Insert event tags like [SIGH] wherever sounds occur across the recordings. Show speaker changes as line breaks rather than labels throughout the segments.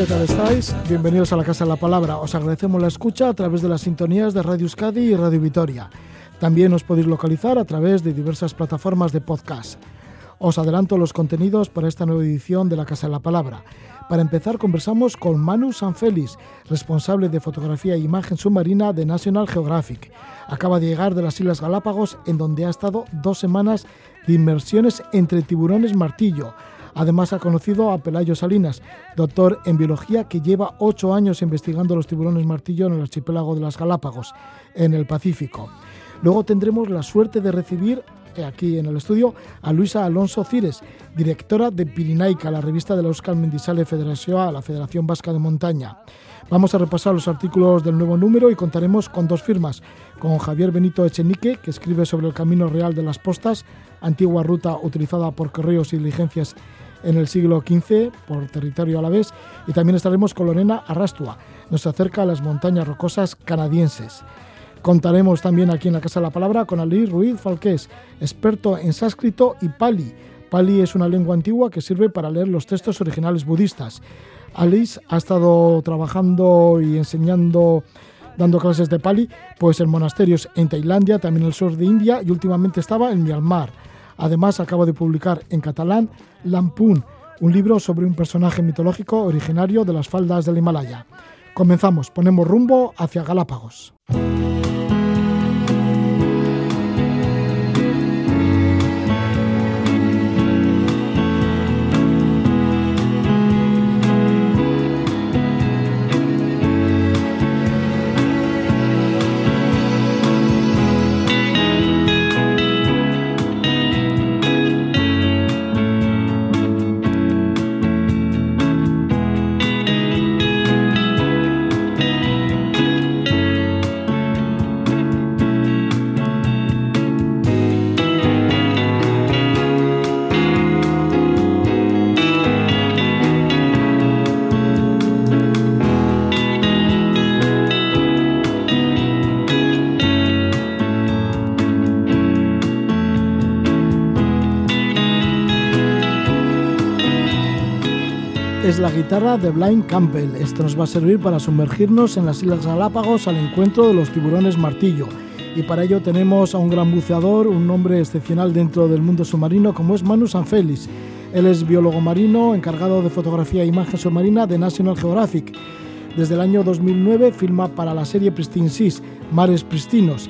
¿qué tal estáis? Bienvenidos a la Casa de la Palabra. Os agradecemos la escucha a través de las sintonías de Radio Euskadi y Radio Vitoria. También os podéis localizar a través de diversas plataformas de podcast. Os adelanto los contenidos para esta nueva edición de la Casa de la Palabra. Para empezar, conversamos con Manu Sanfelis, responsable de fotografía e imagen submarina de National Geographic. Acaba de llegar de las Islas Galápagos, en donde ha estado dos semanas de inmersiones entre tiburones martillo. Además ha conocido a Pelayo Salinas, doctor en biología que lleva ocho años investigando los tiburones martillo en el archipiélago de las Galápagos, en el Pacífico. Luego tendremos la suerte de recibir eh, aquí en el estudio a Luisa Alonso Cires, directora de Pirinaica, la revista de la Euskal Mendizale Federación, la Federación Vasca de Montaña. Vamos a repasar los artículos del nuevo número y contaremos con dos firmas, con Javier Benito Echenique, que escribe sobre el camino real de las postas, antigua ruta utilizada por correos y diligencias en el siglo XV por territorio a la vez, y también estaremos con Lorena Arrastua, nos acerca a las montañas rocosas canadienses. Contaremos también aquí en la Casa de la Palabra con Ali Ruiz Falqués, experto en sánscrito y pali. Pali es una lengua antigua que sirve para leer los textos originales budistas. Alice ha estado trabajando y enseñando, dando clases de pali, pues en monasterios en Tailandia, también en el sur de India y últimamente estaba en Myanmar. Además, acaba de publicar en catalán Lampoon, un libro sobre un personaje mitológico originario de las faldas del Himalaya. Comenzamos, ponemos rumbo hacia Galápagos. Guitarra de Blind Campbell. Esto nos va a servir para sumergirnos en las Islas Galápagos al encuentro de los tiburones martillo. Y para ello tenemos a un gran buceador, un hombre excepcional dentro del mundo submarino como es Manu Sanfelis. Él es biólogo marino, encargado de fotografía e imagen submarina de National Geographic. Desde el año 2009 filma para la serie Pristine Seas, Mares Pristinos,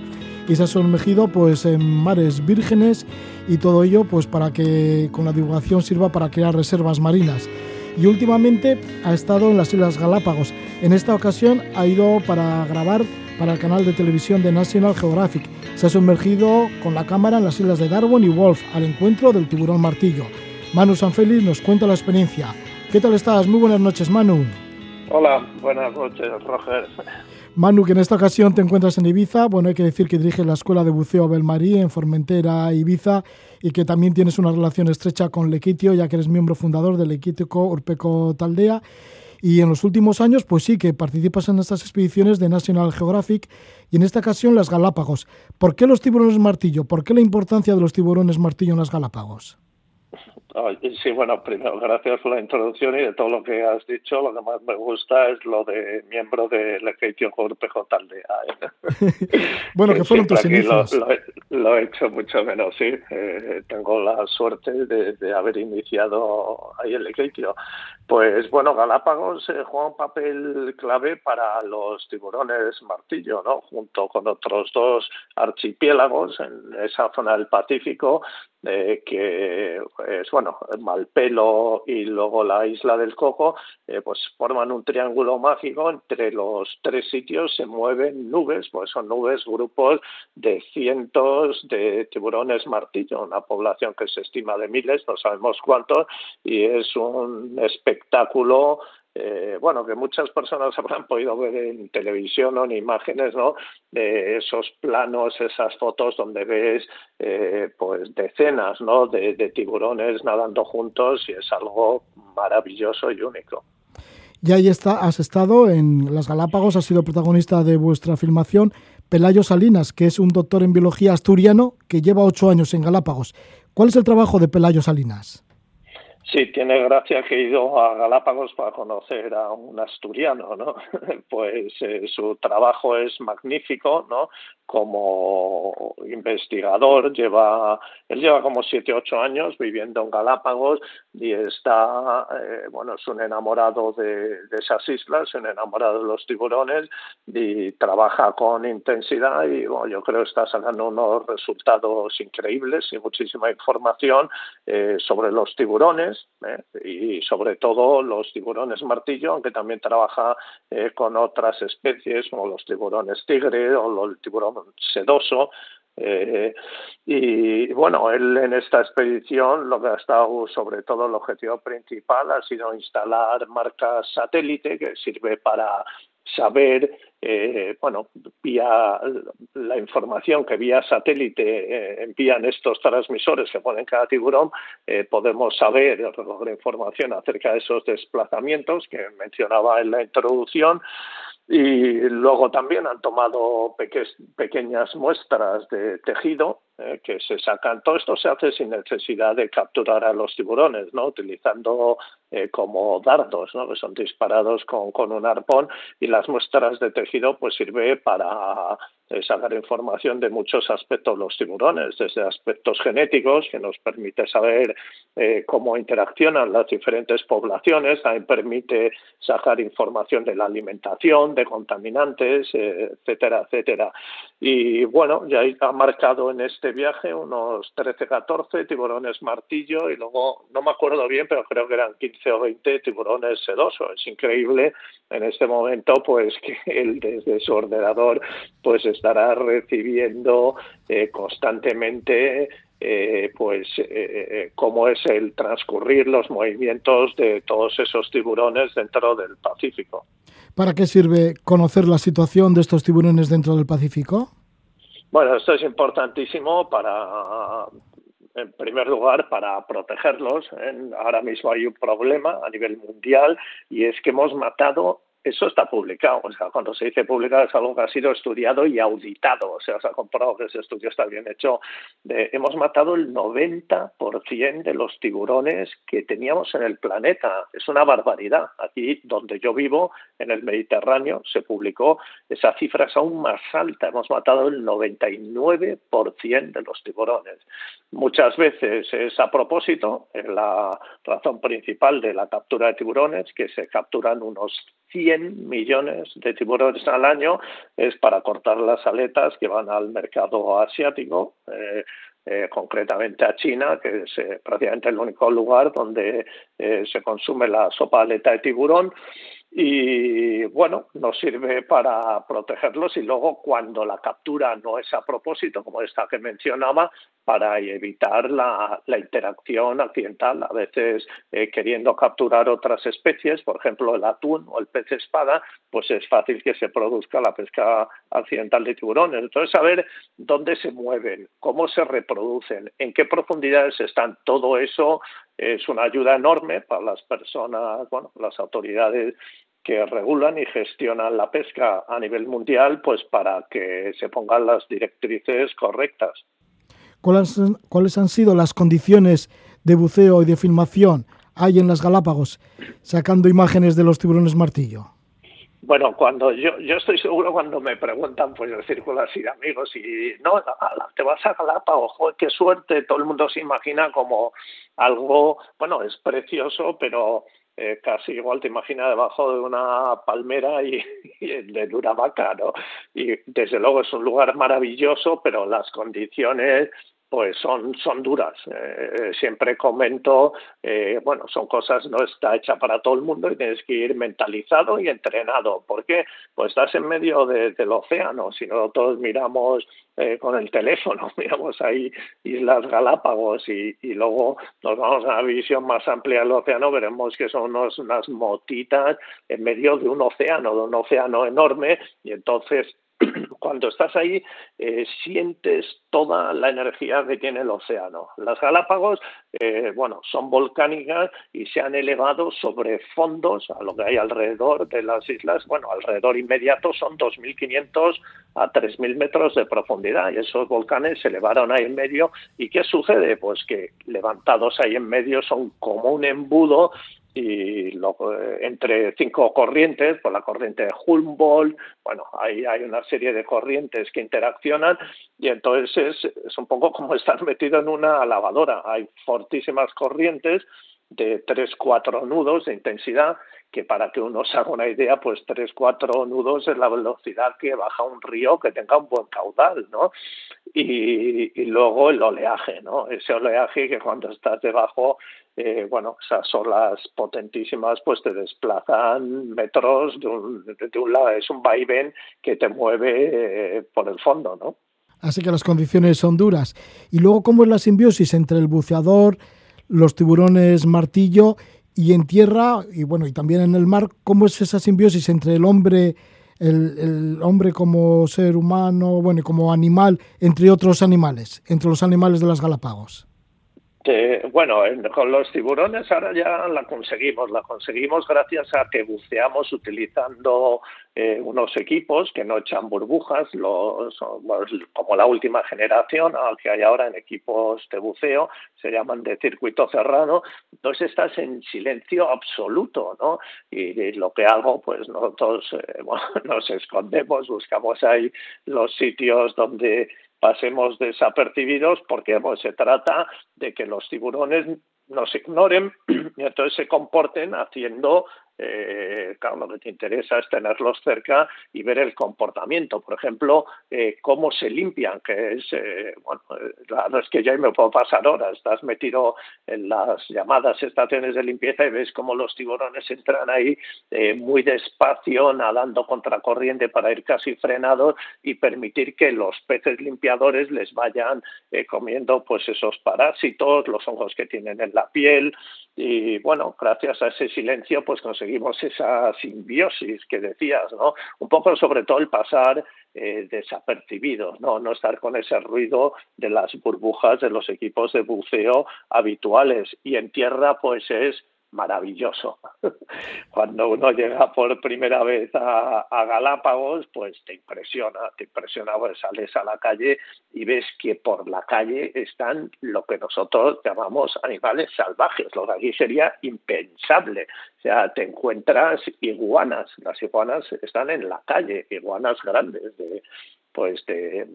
y se ha sumergido pues, en mares vírgenes y todo ello pues, para que con la divulgación sirva para crear reservas marinas y últimamente ha estado en las Islas Galápagos. En esta ocasión ha ido para grabar para el canal de televisión de National Geographic. Se ha sumergido con la cámara en las islas de Darwin y Wolf al encuentro del tiburón martillo. Manu Sanfélix nos cuenta la experiencia. ¿Qué tal estás? Muy buenas noches, Manu.
Hola, buenas noches, Roger.
Manu, que en esta ocasión te encuentras en Ibiza. Bueno, hay que decir que diriges la Escuela de Buceo Belmarí en Formentera, Ibiza, y que también tienes una relación estrecha con Lequitio, ya que eres miembro fundador del Lequitico Urpeco Taldea. Y en los últimos años, pues sí, que participas en estas expediciones de National Geographic y en esta ocasión las Galápagos. ¿Por qué los tiburones martillo? ¿Por qué la importancia de los tiburones martillo en las Galápagos?
Sí, bueno, primero, gracias por la introducción y de todo lo que has dicho. Lo que más me gusta es lo de miembro de la PJ Taldea. ¿eh? [LAUGHS]
bueno, que fueron tus inicios.
Lo, he hecho mucho menos, sí. Eh, tengo la suerte de, haber iniciado ahí el Lequeitio. Pues bueno, Galápagos eh, juega un papel clave para los tiburones martillo, ¿no? Junto con otros dos archipiélagos en esa zona del Pacífico eh, que es bueno Malpelo y luego la isla del Coco eh, pues forman un triángulo mágico entre los tres sitios se mueven nubes pues son nubes grupos de cientos de tiburones martillo una población que se estima de miles no sabemos cuántos y es un espectáculo eh, bueno, que muchas personas [LAUGHS] habrán podido ver en televisión o en imágenes, ¿no? De esos planos, esas fotos donde ves, eh, pues, decenas, ¿no? De, tiburones nadando juntos y es algo maravilloso y único.
Y ahí está, has estado en las Galápagos, has sido protagonista de vuestra filmación, Pelayo Salinas, que es un doctor en biología asturiano que lleva ocho años en Galápagos. ¿Cuál es el trabajo de Pelayo Salinas?
Sí, tiene gracia que he ido a Galápagos para conocer a un asturiano, ¿no? [LAUGHS] Pues eh, su trabajo es magnífico, ¿no? Como investigador lleva, él lleva como siete, ocho años viviendo en Galápagos y está, eh, bueno, es un enamorado de, esas islas, un enamorado de los tiburones y trabaja con intensidad y bueno, yo creo que está sacando unos resultados increíbles y muchísima información eh, sobre los tiburones ¿eh? y sobre todo los tiburones martillo, aunque también trabaja eh, con otras especies como los tiburones tigre o el tiburón sedoso. Eh, y bueno, él en esta expedición lo que ha estado sobre todo el objetivo principal ha sido instalar marcas satélite que sirve para saber, eh, bueno, vía la información que vía satélite eh, envían estos transmisores que ponen cada tiburón, eh, podemos saber, recoger información acerca de esos desplazamientos que mencionaba en la introducción y luego también han tomado pequeñas muestras de tejido eh, que se sacan. Todo esto se hace sin necesidad de capturar a los tiburones, ¿no? utilizando eh, como dardos, ¿no? que son disparados con, con un arpón y las muestras de tejido pues sirve para sacar información de muchos aspectos de los tiburones, desde aspectos genéticos, que nos permite saber eh, cómo interaccionan las diferentes poblaciones, también permite sacar información de la alimentación, de contaminantes, eh, etcétera, etcétera. Y bueno, ya ha marcado en este viaje unos 13, 14 tiburones martillo y luego, no me acuerdo bien, pero creo que eran 15 o 20 tiburones sedosos. Es increíble en este momento pues que él desde su ordenador pues estará recibiendo eh, constantemente eh, pues eh, cómo es el transcurrir los movimientos de todos esos tiburones dentro del Pacífico.
¿Para qué sirve conocer la situación de estos tiburones dentro del Pacífico?
Bueno, esto es importantísimo para, en primer lugar, para protegerlos. Ahora mismo hay un problema a nivel mundial y es que hemos matado eso está publicado. O sea, cuando se dice publicado es algo que ha sido estudiado y auditado. O sea, se ha comprobado que ese estudio está bien hecho. hemos matado el 90% de los tiburones que teníamos en el planeta. Es una barbaridad. Aquí donde yo vivo, en el Mediterráneo, se publicó esa cifra es aún más alta. Hemos matado el 99% de los tiburones. Muchas veces es a propósito, la razón principal de la captura de tiburones, que se capturan unos 100 millones de tiburones al año, es para cortar las aletas que van al mercado asiático. Eh, eh, concretamente a China, que es eh, prácticamente el único lugar donde se consume la sopa aleta de tiburón y bueno, nos sirve para protegerlos y luego cuando la captura no es a propósito, como esta que mencionaba, para evitar la, interacción accidental, a veces eh, queriendo capturar otras especies, por ejemplo el atún o el pez espada, pues es fácil que se produzca la pesca accidental de tiburones. Entonces, saber dónde se mueven, cómo se reproducen, en qué profundidades están, todo eso es una ayuda enorme para las personas, bueno, las autoridades que regulan y gestionan la pesca a nivel mundial, pues para que se pongan las directrices correctas.
¿Cuáles, ¿Cuáles han sido las condiciones de buceo y de filmación hay en las Galápagos, sacando imágenes de los tiburones martillo?
Bueno, cuando yo, yo estoy seguro cuando me preguntan, pues el círculo así de amigos y no, te vas a Galápagos, joder, qué suerte, todo el mundo se imagina como algo, bueno, es precioso, pero eh, casi igual te imaginas debajo de una palmera y, [LAUGHS] de dura vaca, ¿no? Y desde luego es un lugar maravilloso, pero las condiciones pues son, son duras. Eh, siempre comento, eh, bueno, son cosas, no está hecha para todo el mundo y tienes que ir mentalizado y entrenado. ¿Por qué? Pues estás en medio del océano, si no todos miramos eh, con el teléfono, [LAUGHS] miramos ahí Islas Galápagos y, luego nos vamos a una visión más amplia del océano, veremos que son unas motitas en medio de un océano, de un océano enorme y entonces [CLEARS THROAT] cuando estás ahí eh, sientes toda la energía que tiene el océano. Las Galápagos, eh, bueno, son volcánicas y se han elevado sobre fondos a lo que hay alrededor de las islas. Bueno, alrededor inmediato son 2.500 a 3.000 metros de profundidad y esos volcanes se elevaron ahí en medio. ¿Y qué sucede? Pues que levantados ahí en medio son como un embudo y eh, entre cinco corrientes, por la corriente de Humboldt, bueno, ahí hay una serie de corrientes que interaccionan y entonces es, es un poco como estar metido en una lavadora. Hay fortísimas corrientes de tres, cuatro nudos de intensidad que para que uno se haga una idea, pues tres, cuatro nudos es la velocidad que baja un río que tenga un buen caudal, ¿no? Y, y luego el oleaje, ¿no? Ese oleaje que cuando estás debajo, eh, bueno, esas olas potentísimas, pues te desplazan metros de un, de un lado, es un vaivén que te mueve eh, por el fondo, ¿no?
Así que las condiciones son duras. Y luego, ¿cómo es la simbiosis entre el buceador, los tiburones martillo y en tierra y bueno y también en el mar cómo es esa simbiosis entre el hombre el, el, hombre como ser humano bueno como animal entre otros animales entre los animales de las Galápagos
bueno, con los tiburones ahora ya la conseguimos, la conseguimos gracias a que buceamos utilizando eh, unos equipos que no echan burbujas, los, como la última generación que hay ahora en equipos de buceo, se llaman de circuito cerrado, entonces estás en silencio absoluto, ¿no? Y, lo que hago, pues nosotros eh, [LAUGHS] nos escondemos, buscamos ahí los sitios donde pasemos desapercibidos porque se trata de que los tiburones nos ignoren [CLEARS THROAT] y entonces se comporten haciendo eh, claro, lo que te interesa es tenerlos cerca y ver el comportamiento. Por ejemplo, eh, cómo se limpian, que es, eh, bueno, la es que ya me puedo pasar horas. Estás metido en las llamadas estaciones de limpieza y ves cómo los tiburones entran ahí muy despacio, nadando contra corriente para ir casi frenados y permitir que los peces limpiadores les vayan comiendo pues esos parásitos, los hongos que tienen en la piel y bueno, gracias a ese silencio pues conseguimos conseguimos esa simbiosis que decías, ¿no? Un poco sobre todo el pasar eh, desapercibidos, ¿no? no estar con ese ruido de las burbujas de los equipos de buceo habituales. Y en tierra, pues es maravilloso. [LAUGHS] Cuando uno llega por primera vez a, Galápagos, pues te impresiona, te impresiona, pues sales a la calle y ves que por la calle están lo que nosotros llamamos animales salvajes, lo que aquí sería impensable. O sea, te encuentras iguanas, las iguanas están en la calle, iguanas grandes de pues de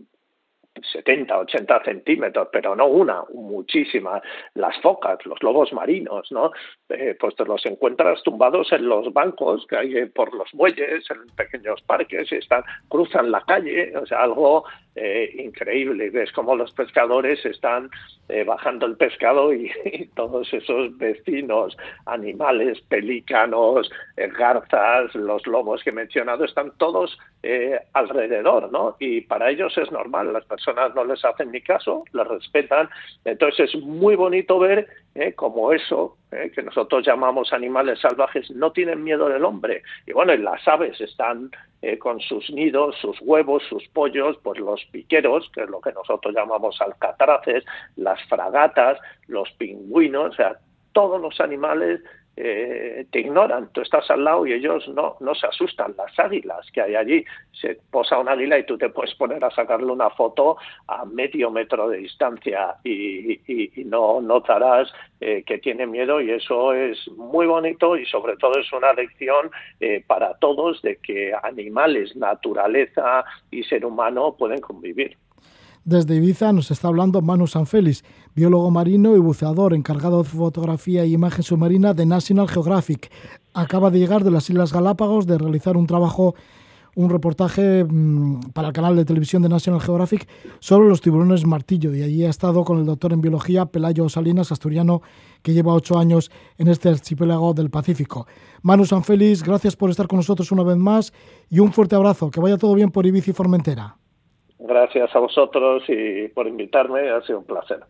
70, 80 centímetros, pero no una, muchísimas. Las focas, los lobos marinos, ¿no? Eh, pues te los encuentras tumbados en los bancos que hay por los muelles, en pequeños parques, están, cruzan la calle, o sea, algo eh, increíble. Ves cómo los pescadores están eh, bajando el pescado [LAUGHS] y, todos esos vecinos, animales, pelícanos, eh, garzas, los lobos que he mencionado, están todos eh, alrededor, ¿no? Y para ellos es normal, las personas no les hacen ni caso, las respetan. Entonces es muy bonito ver como eso, eh, que nosotros llamamos animales salvajes, no tienen miedo del hombre. Y bueno, y las aves están eh, con sus nidos, sus huevos, sus pollos, pues los piqueros, que es lo que nosotros llamamos alcatraces, las fragatas, los pingüinos, o sea, todos los animales eh, te ignoran, tú estás al lado y ellos no, no se asustan. Las águilas que hay allí, se posa un águila y tú te puedes poner a sacarle una foto a medio metro de distancia y, no notarás eh, que tiene miedo y eso es muy bonito y sobre todo es una lección eh, para todos de que animales, naturaleza y ser humano pueden convivir.
Desde Ibiza nos está hablando Manu Sanfelis, biólogo marino y buceador encargado de fotografía y imagen submarina de National Geographic. Acaba de llegar de las Islas Galápagos de realizar un trabajo, un reportaje mmm, para el canal de televisión de National Geographic sobre los tiburones martillo y allí ha estado con el doctor en biología Pelayo Salinas, asturiano, que lleva ocho años en este archipiélago del Pacífico. Manu Sanfelis, gracias por estar con nosotros una vez más y un fuerte abrazo. Que vaya todo bien por Ibiza y Formentera.
Gracias a vosotros y por invitarme, ha sido un placer.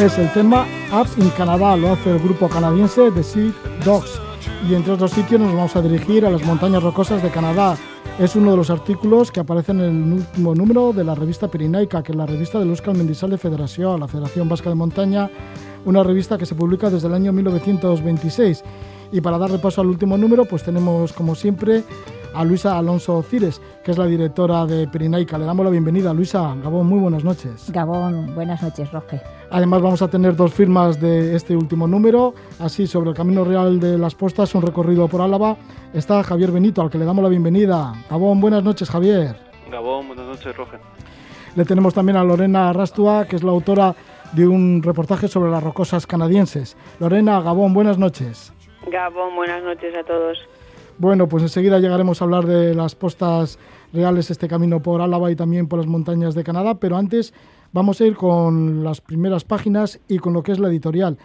Es el tema Up in Canadá, lo hace el grupo canadiense The Sea Dogs. Y entre otros sitios nos vamos a dirigir a las montañas rocosas de Canadá. Es uno de los artículos que aparecen en el último número de la revista Pirinaica, que es la revista de Euskal Mendizal de Federación, la Federación Vasca de Montaña, una revista que se publica desde el año 1926. Y para dar repaso al último número, pues tenemos como siempre a Luisa Alonso Cires, que es la directora de Pirinaica. Le damos la bienvenida. Luisa, Gabón, muy buenas noches.
Gabón, buenas noches, Roge.
Además vamos a tener dos firmas de este último número, así sobre el Camino Real de las Postas, un recorrido por Álava. Está Javier Benito, al que le damos la bienvenida. Gabón, buenas noches, Javier.
Gabón, buenas noches, Roge.
Le tenemos también a Lorena Rastua, que es la autora de un reportaje sobre las rocosas canadienses. Lorena, Gabón, buenas noches.
Gabón, buenas noches a todos.
Bueno, pues enseguida llegaremos a hablar de las postas reales, este camino por Álava y también por las montañas de Canadá, pero antes vamos a ir con las primeras páginas y con lo que es la editorial,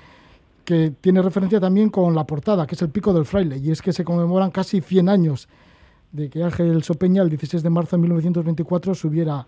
que tiene referencia también con la portada, que es el Pico del Fraile, y es que se conmemoran casi 100 años de que Ángel Sopeña, el 16 de marzo de 1924, subiera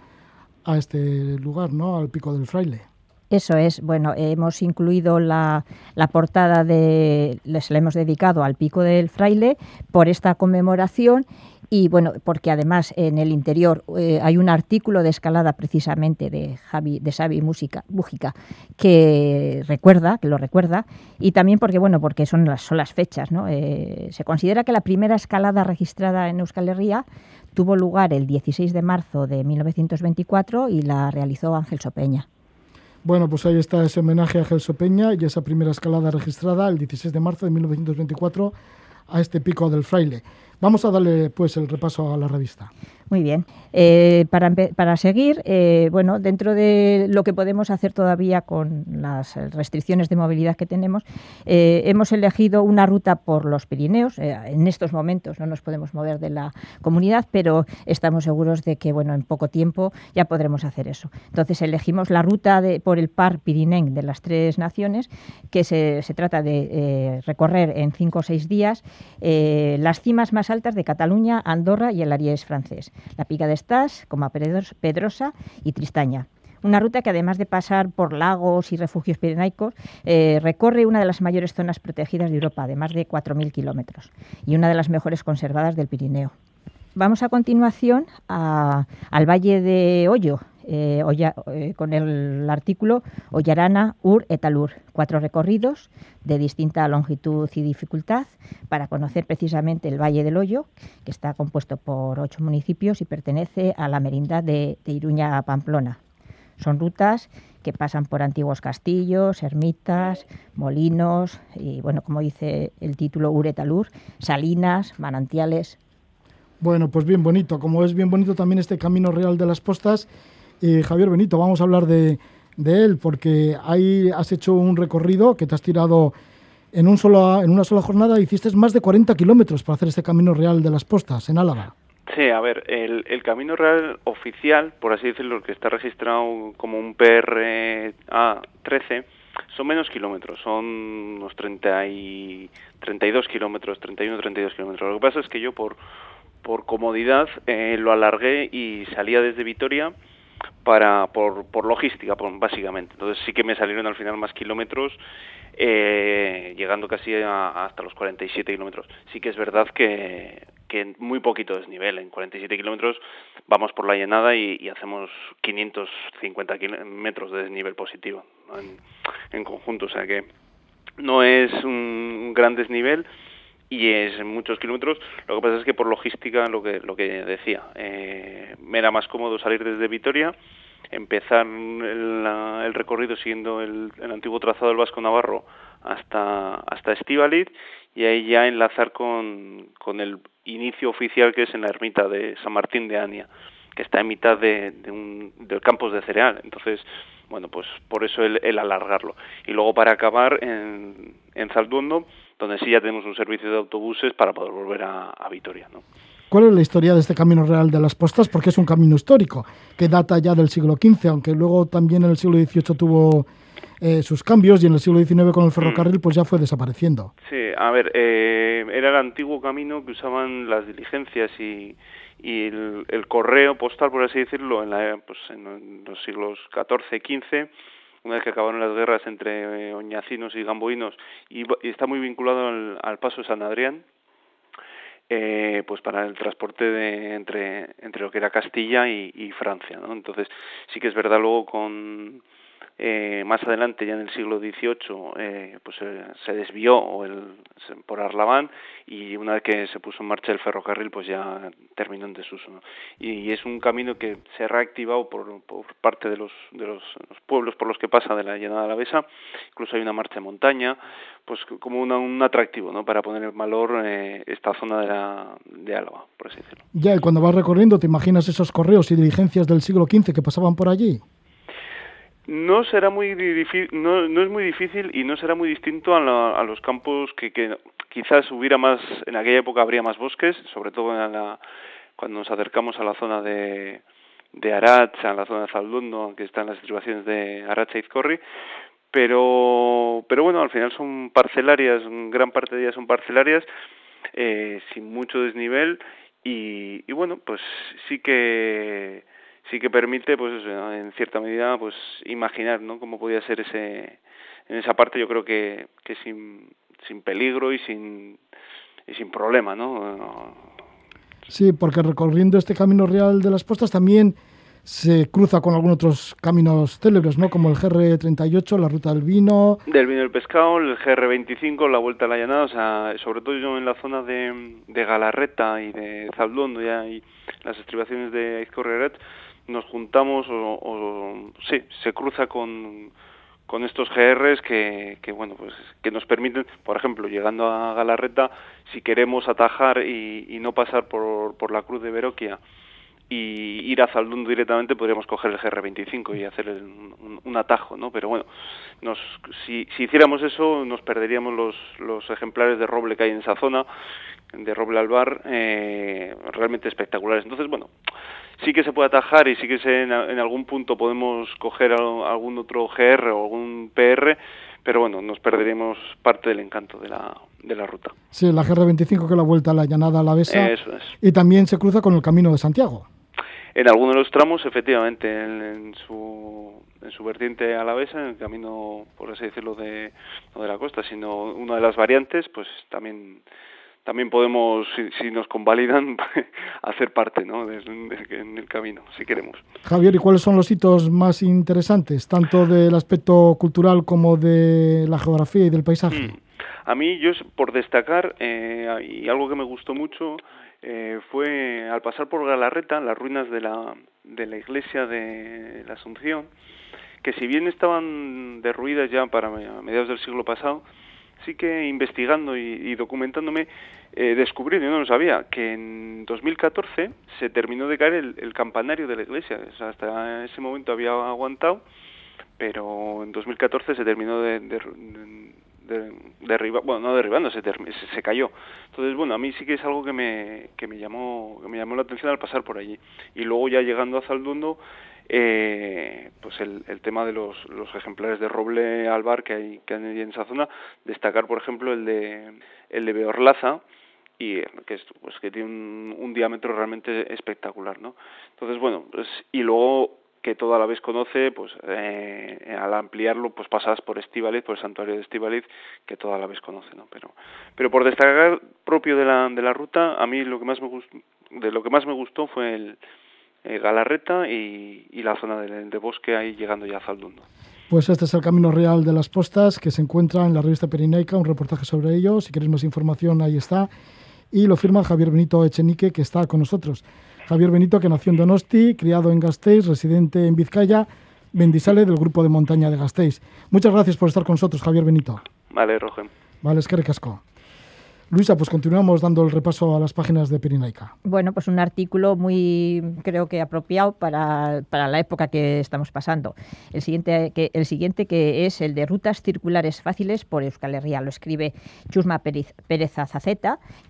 a este lugar, ¿no? al Pico del Fraile.
Eso es, bueno, hemos incluido la, portada de, les la hemos dedicado al Pico del Fraile por esta conmemoración y bueno, porque además en el interior eh, hay un artículo de escalada precisamente de Javi, de Xavi Música, Bújica, que recuerda, que lo recuerda, y también porque bueno, porque son las, son las fechas, ¿no? Eh, se considera que la primera escalada registrada en Euskal Herria tuvo lugar el 16 de marzo de 1924 y la realizó Ángel Sopeña.
Bueno, pues ahí está ese homenaje a Gelso Peña y esa primera escalada registrada el 16 de marzo de 1924 a este pico del fraile. Vamos a darle pues el repaso a la revista.
Muy bien. Eh, para, para, seguir, eh, bueno, dentro de lo que podemos hacer todavía con las restricciones de movilidad que tenemos, eh, hemos elegido una ruta por los Pirineos. en estos momentos no nos podemos mover de la comunidad, pero estamos seguros de que, bueno, en poco tiempo ya podremos hacer eso. Entonces elegimos la ruta de, por el par Pirinén de las tres naciones, que se, se trata de recorrer en cinco o seis días las cimas más altas de Cataluña, Andorra y el Ariés francés la Pica de Estás, como Pedrosa y Tristaña. Una ruta que además de pasar por lagos y refugios pirenaicos, eh, recorre una de las mayores zonas protegidas de Europa, de más de 4.000 kilómetros, y una de las mejores conservadas del Pirineo. Vamos a continuación al Valle de Hoyo, eh, eh, con el artículo Ollarana, Ur Etalur, cuatro recorridos de distinta longitud y dificultad para conocer precisamente el Valle del Hoyo, que está compuesto por ocho municipios y pertenece a la merindad de, Iruña Pamplona. Son rutas que pasan por antiguos castillos, ermitas, molinos y, bueno, como dice el título Uretalur, salinas, manantiales.
Bueno, pues bien bonito. Como es bien bonito también este Camino Real de las Postas, y Javier Benito, vamos a hablar de, él, porque ahí has hecho un recorrido que te has tirado en, un solo, en una sola jornada, hiciste más de 40 kilómetros para hacer este Camino Real de las Postas, en Álava.
Sí, a ver, el, el Camino Real oficial, por así decirlo, que está registrado como un PRA 13, son menos kilómetros, son unos 30 y 32 kilómetros, 31 32 kilómetros. Lo que pasa es que yo por, por comodidad eh, lo alargué y salía desde Vitoria para por, por logística, básicamente. Entonces sí que me salieron al final más kilómetros, eh, llegando casi hasta los 47 kilómetros. Sí que es verdad que, que muy poquito desnivel. En 47 kilómetros vamos por la llenada y, hacemos 550 metros de desnivel positivo en, en conjunto. O sea que no es un gran desnivel y es muchos kilómetros. Lo que pasa es que por logística, lo que, lo que decía, eh, me era más cómodo salir desde Vitoria, empezar el, recorrido siguiendo el, antiguo trazado del Vasco Navarro hasta, hasta Estivaliz y ahí ya enlazar con, con el inicio oficial que es en la ermita de San Martín de Ania que está en mitad de, un, campos de cereal. Entonces, bueno, pues por eso el, alargarlo. Y luego para acabar en, en Zalduondo, donde sí ya tenemos un servicio de autobuses para poder volver a, a Vitoria, ¿no?
¿Cuál es la historia de este Camino Real de las Postas? Porque es un camino histórico que data ya del siglo XV, aunque luego también en el siglo XVIII tuvo eh, sus cambios y en el siglo XIX con el ferrocarril pues ya fue desapareciendo.
Sí, a ver, eh, era el antiguo camino que usaban las diligencias y, el, correo postal, por así decirlo, en, la, pues, en los siglos XIV, XV, una vez que acabaron las guerras entre eh, oñacinos y gamboinos, y, está muy vinculado al, paso San Adrián, eh, pues para el transporte de, entre, entre lo que era Castilla y, y Francia. ¿no? Entonces sí que es verdad luego con eh, más adelante, ya en el siglo XVIII, eh, pues eh, se desvió el, por Arlabán y una vez que se puso en marcha el ferrocarril, pues ya terminó en desuso. Y, es un camino que se ha reactivado por, por parte de, los, de los, pueblos por los que pasa de la llanada de la Besa. Incluso hay una marcha de montaña, pues como un atractivo ¿no? para poner en valor esta zona de, la, de Álava, por así decirlo.
Ya, y cuando vas recorriendo, ¿te imaginas esos correos y diligencias del siglo XV que pasaban por allí?
No será muy difícil, no, no es muy difícil y no será muy distinto a, a los campos que, que, quizás hubiera más, en aquella época habría más bosques, sobre todo en la, cuando nos acercamos a la zona de, de Aracha, a la zona de Zaldundo, que están las estribaciones de Aracha y Izcorri, pero, pero bueno, al final son parcelarias, gran parte de ellas son parcelarias, eh, sin mucho desnivel y, y bueno, pues sí que sí que permite, pues en cierta medida, pues imaginar, ¿no? Cómo podía ser ese, en esa parte yo creo que, que sin, sin peligro y sin, y sin problema, ¿no?
Sí, porque recorriendo este camino real de las postas también se cruza con algunos otros caminos célebres, ¿no? Como el GR38, la ruta del vino.
Del vino del pescado, el GR25, la vuelta a la llanada, o sea, sobre todo yo en la zona de, de Galarreta y de Zablondo ya y las estribaciones de Aizcorreret, nos juntamos o, sí, se cruza con, con estos GRs que, que, bueno pues que nos permiten por ejemplo llegando a Galarreta si queremos atajar y, y no pasar por, por la cruz de Veroquia y ir a Zaldundo directamente podríamos coger el GR25 y hacer un, un, atajo, ¿no? Pero bueno, nos, si, si hiciéramos eso nos perderíamos los, los ejemplares de roble que hay en esa zona, de roble albar, eh, realmente espectaculares. Entonces, bueno, sí que se puede atajar y sí que se, en, algún punto podemos coger algún otro GR o algún PR, pero bueno, nos perderíamos parte del encanto de la, de la ruta.
Sí, la GR25 que la vuelta a la llanada a la Besa.
Eso es.
Y también se cruza con el Camino de Santiago.
En algunos de los tramos, efectivamente, en, su, en su vertiente alavesa, en el camino, por así decirlo, de, no de la costa, sino una de las variantes, pues también también podemos, si, nos convalidan, [LAUGHS] hacer parte ¿no? en el camino, si queremos.
Javier, ¿y cuáles son los hitos más interesantes, tanto del aspecto cultural como de la geografía y del paisaje? Mm.
A mí, yo por destacar, eh, y algo que me gustó mucho, eh, fue al pasar por Galarreta, las ruinas de la, de la iglesia de la Asunción, que si bien estaban derruidas ya para mediados del siglo pasado, sí que investigando y, documentándome eh, descubrí, yo no lo sabía, que en 2014 se terminó de caer el, campanario de la iglesia. hasta ese momento había aguantado, pero en 2014 se terminó de, de, derribar, bueno, no derribando, se, se, cayó. Entonces, bueno, a mí sí que es algo que me, que me llamó que me llamó la atención al pasar por allí. Y luego ya llegando a Zaldundo, eh, pues el, el, tema de los, los ejemplares de roble albar que hay, que hay en esa zona, destacar por ejemplo el de, el de Beorlaza, y que, es, pues, que tiene un, un, diámetro realmente espectacular, ¿no? Entonces, bueno, pues, y luego que toda la vez conoce, pues eh, al ampliarlo, pues pasas por Estivaliz, por el santuario de Estivaliz, que toda la vez conoce, ¿no? Pero, pero por destacar propio de la, de la ruta, a mí lo que más me gustó, de lo que más me gustó fue el, eh, Galarreta y, la zona de, bosque ahí llegando ya a Zaldundo.
Pues este es el Camino Real de las Postas que se encuentra en la revista Perineica, un reportaje sobre ello. Si queréis más información, ahí está. Y lo firma Javier Benito Echenique, que está con nosotros. Javier Benito, que nació en Donosti, criado en Gasteiz, residente en Vizcaya, Bendisale del grupo de montaña de Gasteiz. Muchas gracias por estar con nosotros, Javier Benito.
Vale, Rogen.
Vale, es que recasco. Luisa, pues continuamos dando el repaso a las páginas de Pirinaica.
Bueno, pues un artículo muy, creo que apropiado para, la época que estamos pasando. El siguiente, que, el siguiente que es el de rutas circulares fáciles por Euskal Herria. Lo escribe Chusma Pérez, Pérez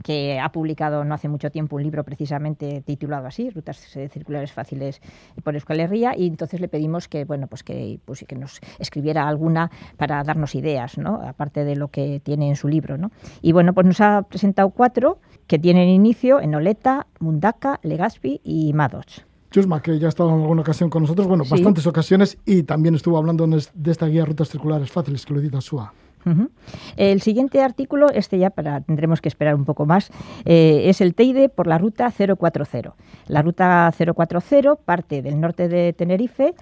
que ha publicado no hace mucho tiempo un libro precisamente titulado así, Rutas eh, circulares fáciles por Euskal Herria, y entonces le pedimos que, bueno, pues que, pues que nos escribiera alguna para darnos ideas, ¿no? aparte de lo que tiene en su libro. ¿no? Y bueno, pues nos ha presentado cuatro que tienen inicio en Oleta, Mundaka, Legazpi y Madoch.
Chusma, que ya ha estado en alguna ocasión con nosotros, bueno, bastantes ocasiones, y también estuvo hablando de esta guía Rutas Circulares Fáciles que lo edita SUA.
El siguiente artículo, este ya para, tendremos que esperar un poco más, eh, es el Teide por la ruta 040. La ruta 040 parte del norte de Tenerife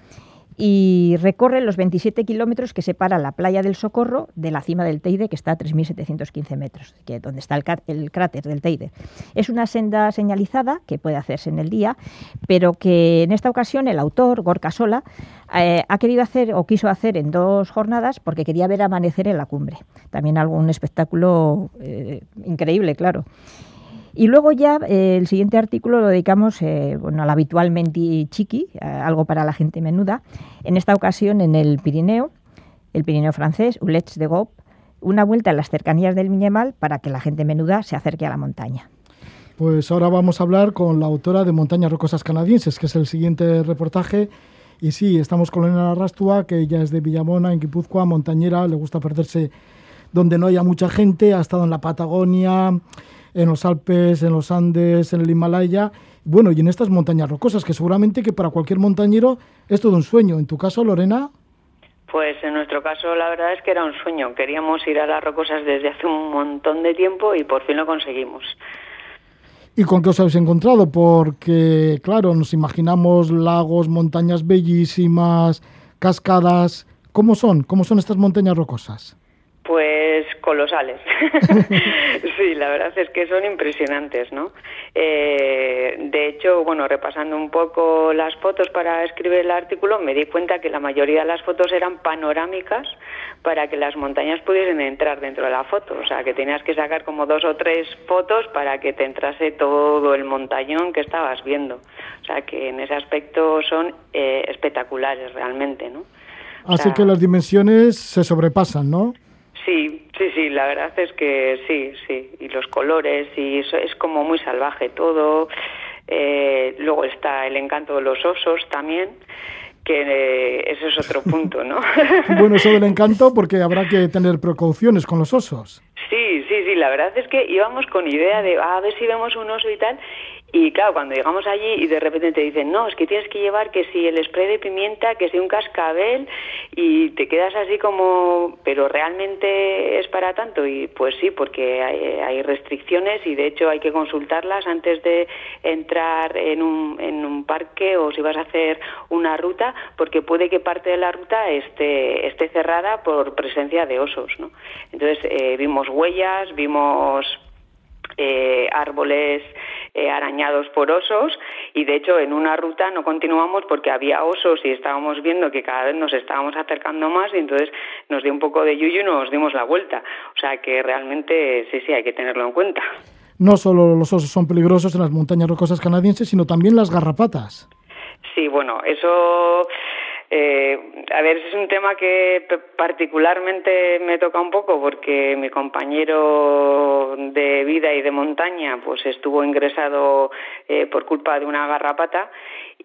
y recorre los 27 kilómetros que separa la playa del Socorro de la cima del Teide, que está a 3.715 metros, que donde está el, cráter del Teide. Es una senda señalizada que puede hacerse en el día, pero que en esta ocasión el autor, Gorka Sola, eh, ha querido hacer o quiso hacer en dos jornadas porque quería ver amanecer en la cumbre. También algún espectáculo eh, increíble, claro. Y luego ya eh, el siguiente artículo lo dedicamos eh, bueno, al habitual menti chiqui, algo para la gente menuda. En esta ocasión en el Pirineo, el Pirineo francés, Ulets de Gop, una vuelta en las cercanías del Miñemal para que la gente menuda se acerque a la montaña.
Pues ahora vamos a hablar con la autora de Montañas Rocosas Canadienses, que es el siguiente reportaje. Y sí, estamos con Elena Rastua, que ella es de Villamona, en Guipúzcoa, montañera, le gusta perderse donde no haya mucha gente, ha estado en la Patagonia, en los Alpes, en los Andes, en el Himalaya, bueno, y en estas montañas rocosas, que seguramente que para cualquier montañero es todo un sueño. En tu caso, Lorena.
Pues en nuestro caso la verdad es que era un sueño. Queríamos ir a las rocosas desde hace un montón de tiempo y por fin lo conseguimos.
¿Y con qué os habéis encontrado? Porque, claro, nos imaginamos lagos, montañas bellísimas, cascadas. ¿Cómo son? ¿Cómo son estas montañas rocosas?
Pues colosales. [LAUGHS] sí, la verdad es que son impresionantes, ¿no? Eh, de hecho, bueno, repasando un poco las fotos para escribir el artículo, me di cuenta que la mayoría de las fotos eran panorámicas para que las montañas pudiesen entrar dentro de la foto. O sea, que tenías que sacar como dos o tres fotos para que te entrase todo el montañón que estabas viendo. O sea, que en ese aspecto son eh, espectaculares realmente, ¿no?
Así que las dimensiones se sobrepasan, ¿no?
Sí, sí, sí, la verdad es que sí, sí. Y los colores, y eso es como muy salvaje todo. Eh, luego está el encanto de los osos también, que eh, eso es otro punto, ¿no? [LAUGHS]
bueno, eso del encanto porque habrá que tener precauciones con los osos.
Sí, sí, sí, la verdad es que íbamos con idea de ah, a ver si vemos un oso y tal, y claro, cuando llegamos allí y de repente te dicen, no, es que tienes que llevar que si el spray de pimienta, que si un cascabel, y te quedas así como, pero realmente es para tanto. Y pues sí, porque hay, restricciones y de hecho hay que consultarlas antes de entrar en un, en un parque o si vas a hacer una ruta, porque puede que parte de la ruta esté, esté cerrada por presencia de osos. ¿no? Entonces eh, vimos huellas, vimos eh, árboles eh, arañados por osos y de hecho en una ruta no continuamos porque había osos y estábamos viendo que cada vez nos estábamos acercando más y entonces nos dio un poco de yuyu y nos dimos la vuelta. O sea que realmente sí, sí, hay que tenerlo en cuenta.
No solo los osos son peligrosos en las montañas rocosas canadienses, sino también las garrapatas.
Sí, bueno, eso eh, a ver, es un tema que particularmente me toca un poco porque mi compañero de vida y de montaña pues estuvo ingresado eh, por culpa de una garrapata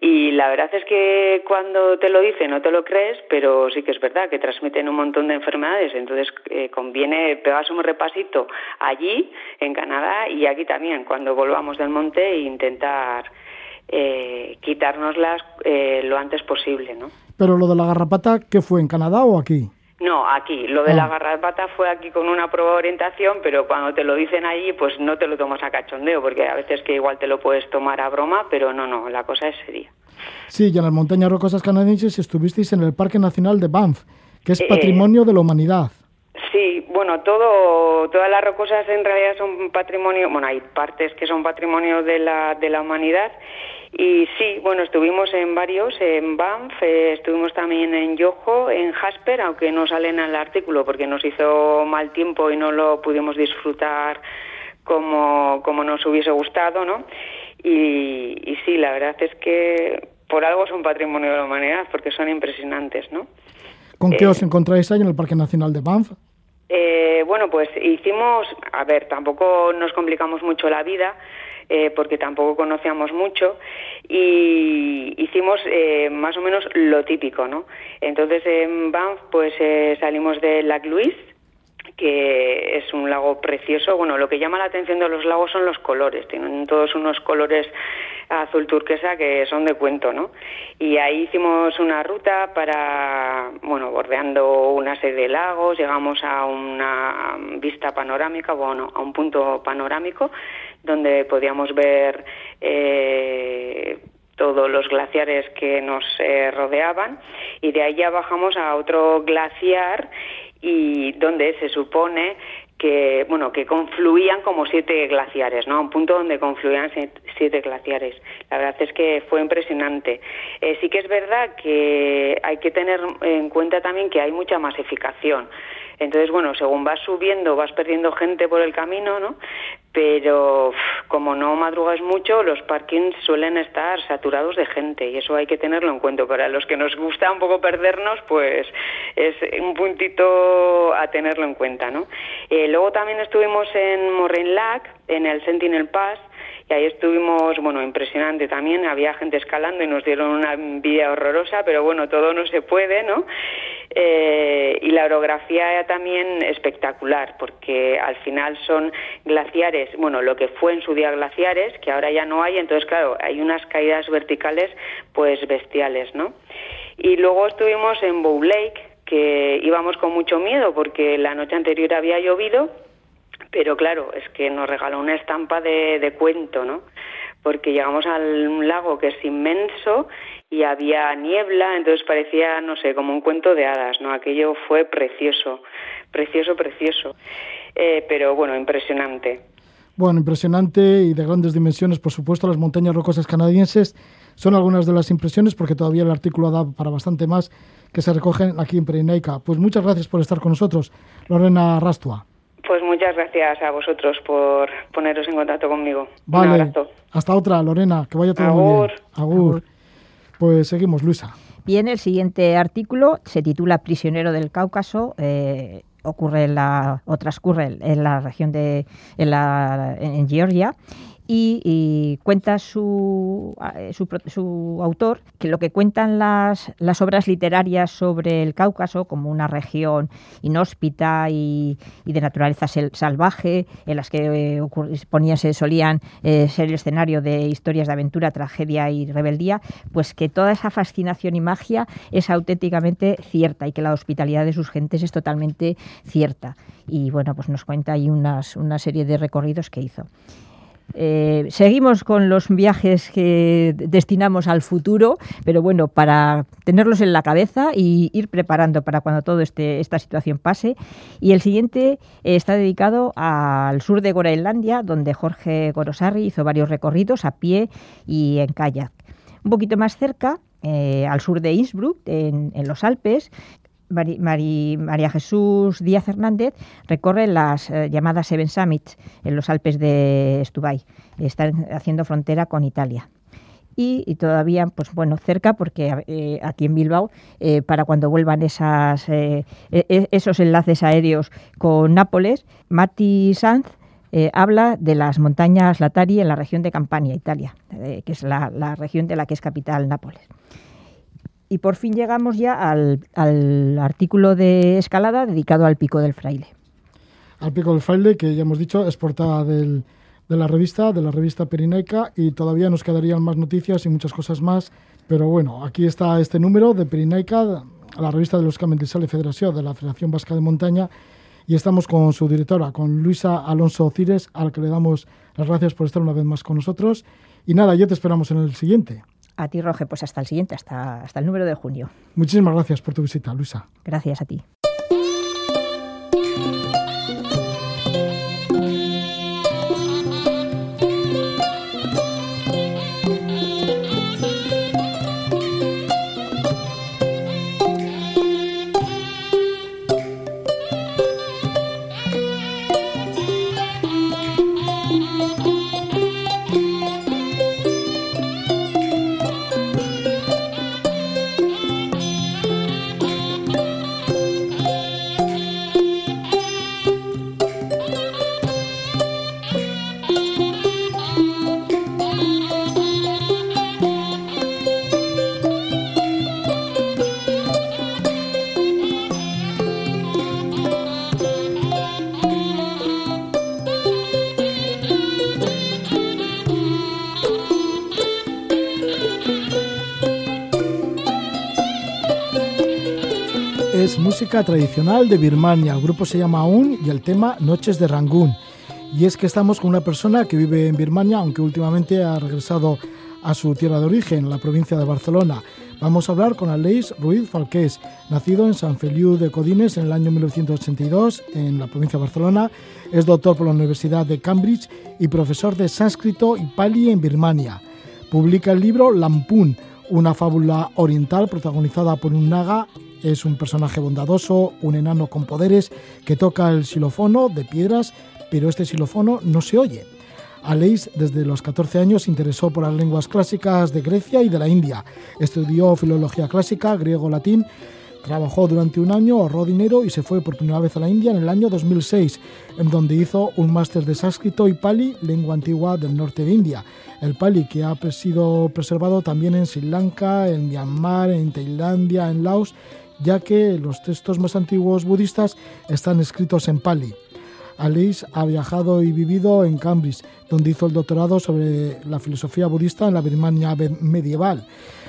y la verdad es que cuando te lo dicen no te lo crees, pero sí que es verdad que transmiten un montón de enfermedades, entonces eh, conviene pegarse un repasito allí, en Canadá, y aquí también, cuando volvamos del monte e intentar eh, quitárnoslas eh, lo antes posible, ¿no?
Pero lo de la garrapata, ¿qué fue en Canadá o aquí?
No, aquí. Lo de la ah. garrapata fue aquí con una prueba de orientación, pero cuando te lo dicen allí, pues no te lo tomas a cachondeo, porque a veces que igual te lo puedes tomar a broma, pero no, no, la cosa es seria.
Sí, y en las montañas rocosas canadienses estuvisteis en el Parque Nacional de Banff, que es eh, patrimonio de la humanidad.
Sí, bueno, todo, todas las rocosas en realidad son patrimonio, bueno, hay partes que son patrimonio de la, de la humanidad y sí, bueno, estuvimos en varios, en Banff, eh, estuvimos también en Yoho, en Jasper, aunque no salen al artículo porque nos hizo mal tiempo y no lo pudimos disfrutar como, como nos hubiese gustado, ¿no? Y, y sí, la verdad es que por algo son patrimonio de la humanidad, porque son impresionantes, ¿no?
¿Con qué os encontráis ahí en el Parque Nacional de Banff?
Eh, bueno, pues hicimos, a ver, tampoco nos complicamos mucho la vida, eh, porque tampoco conocíamos mucho y hicimos eh, más o menos lo típico, ¿no? Entonces en Banff pues eh, salimos de Lac Louise, que es un lago precioso. Bueno, lo que llama la atención de los lagos son los colores. Tienen todos unos colores azul turquesa que son de cuento, ¿no? Y ahí hicimos una ruta para, bueno, bordeando una serie de lagos, llegamos a una vista panorámica, bueno, a un punto panorámico donde podíamos ver eh, todos los glaciares que nos eh, rodeaban y de ahí ya bajamos a otro glaciar y donde se supone que bueno que confluían como siete glaciares, ¿no? Un punto donde confluían siete glaciares. La verdad es que fue impresionante. Eh, sí que es verdad que hay que tener en cuenta también que hay mucha masificación. Entonces, bueno, según vas subiendo, vas perdiendo gente por el camino, ¿no? Pero como no madrugas mucho, los parkings suelen estar saturados de gente y eso hay que tenerlo en cuenta. Para los que nos gusta un poco perdernos, pues es un puntito a tenerlo en cuenta, ¿no? Eh, luego también estuvimos en Moraine Lac, en el Sentinel Pass, y ahí estuvimos, bueno, impresionante también, había gente escalando y nos dieron una envidia horrorosa, pero bueno, todo no se puede, ¿no? Eh, y la orografía también espectacular, porque al final son glaciares, bueno, lo que fue en su día glaciares, que ahora ya no hay, entonces claro, hay unas caídas verticales pues bestiales, ¿no? Y luego estuvimos en Bow Lake, que íbamos con mucho miedo porque la noche anterior había llovido pero claro, es que nos regaló una estampa de cuento, ¿no? Porque llegamos al lago que es inmenso y había niebla, entonces parecía, no sé, como un cuento de hadas, ¿no? Aquello fue precioso, precioso, precioso, eh, pero bueno, impresionante.
Bueno, impresionante y de grandes dimensiones, por supuesto, las montañas rocosas canadienses son algunas de las impresiones porque todavía el artículo da para bastante más que se recogen aquí en Perineica. Pues muchas gracias por estar con nosotros, Lorena Rastua.
Pues muchas gracias a vosotros por poneros en contacto conmigo.
Vale.
Un abrazo.
Hasta otra, Lorena. Que vaya todo muy
Agur.
bien. Agur. Pues seguimos, Luisa.
Bien, el siguiente artículo se titula Prisionero del Cáucaso. eh, ocurre en la, o transcurre en la región de en, la, en Georgia y, cuenta su, eh, su, autor que lo que cuentan las, las obras literarias sobre el Cáucaso como una región inhóspita y, de naturaleza salvaje, en las que eh, se solían eh, ser el escenario de historias de aventura, tragedia y rebeldía, pues que toda esa fascinación y magia es auténticamente cierta y que la hospitalidad de sus gentes es totalmente cierta. Y bueno, pues nos cuenta ahí unas, una serie de recorridos que hizo. Eh, seguimos con los viajes que destinamos al futuro, pero bueno, para tenerlos en la cabeza y ir preparando para cuando todo este, esta situación pase. Y el siguiente eh, está dedicado al sur de Groenlandia, donde Jorge Gorosarri hizo varios recorridos a pie y en kayak. Un poquito más cerca, eh, al sur de Innsbruck, en, en los Alpes, Mari- María Jesús Díaz Hernández recorre las eh, llamadas Seven Summits en los Alpes de Estubay. Están haciendo frontera con Italia. Y, todavía, pues bueno, cerca, porque eh, aquí en Bilbao, eh, para cuando vuelvan esas, eh, e- esos enlaces aéreos con Nápoles, Mati Sanz habla de las montañas Latari en la región de Campania, Italia, que es la región de la que es capital Nápoles. Y por fin llegamos ya al, al artículo de escalada dedicado al Pico del Fraile.
Al Pico del Fraile, que ya hemos dicho, es portada de la revista, de la revista Pirinaica, y todavía nos quedarían más noticias y muchas cosas más. Pero bueno, aquí está este número de Pirinaica, la revista de los Camins de Sale Federación de la Federación Vasca de Montaña, y estamos con su directora, con Luisa Alonso Cires, a la que le damos las gracias por estar una vez más con nosotros. Y nada, ya te esperamos en el siguiente.
A ti, Roge, pues hasta el siguiente, hasta, hasta el número de junio.
Muchísimas gracias por tu visita, Luisa.
Gracias a ti.
Música tradicional de Birmania. El grupo se llama Aún y el tema Noches de Rangún. Y es que estamos con una persona que vive en Birmania, aunque últimamente ha regresado a su tierra de origen, la provincia de Barcelona. Vamos a hablar con Aleix Ruiz Falqués, nacido en San Feliu de Codines en el año 1982 en la provincia de Barcelona. Es doctor por la Universidad de Cambridge y profesor de sánscrito y pali en Birmania. Publica el libro Lampun, una fábula oriental protagonizada por un naga. Es un personaje bondadoso, un enano con poderes que toca el xilófono de piedras, pero este xilófono no se oye. Aleix desde los 14 años se interesó por las lenguas clásicas de Grecia y de la India. Estudió filología clásica, griego, latín. Trabajó durante un año, ahorró dinero y se fue por primera vez a la India en el año 2006, en donde hizo un máster de sánscrito y pali, lengua antigua del norte de India. El pali que ha sido preservado también en Sri Lanka, en Myanmar, en Tailandia, en Laos, ya que los textos más antiguos budistas están escritos en pali. Alice ha viajado y vivido en Cambridge, donde hizo el doctorado sobre la filosofía budista en la Birmania medieval.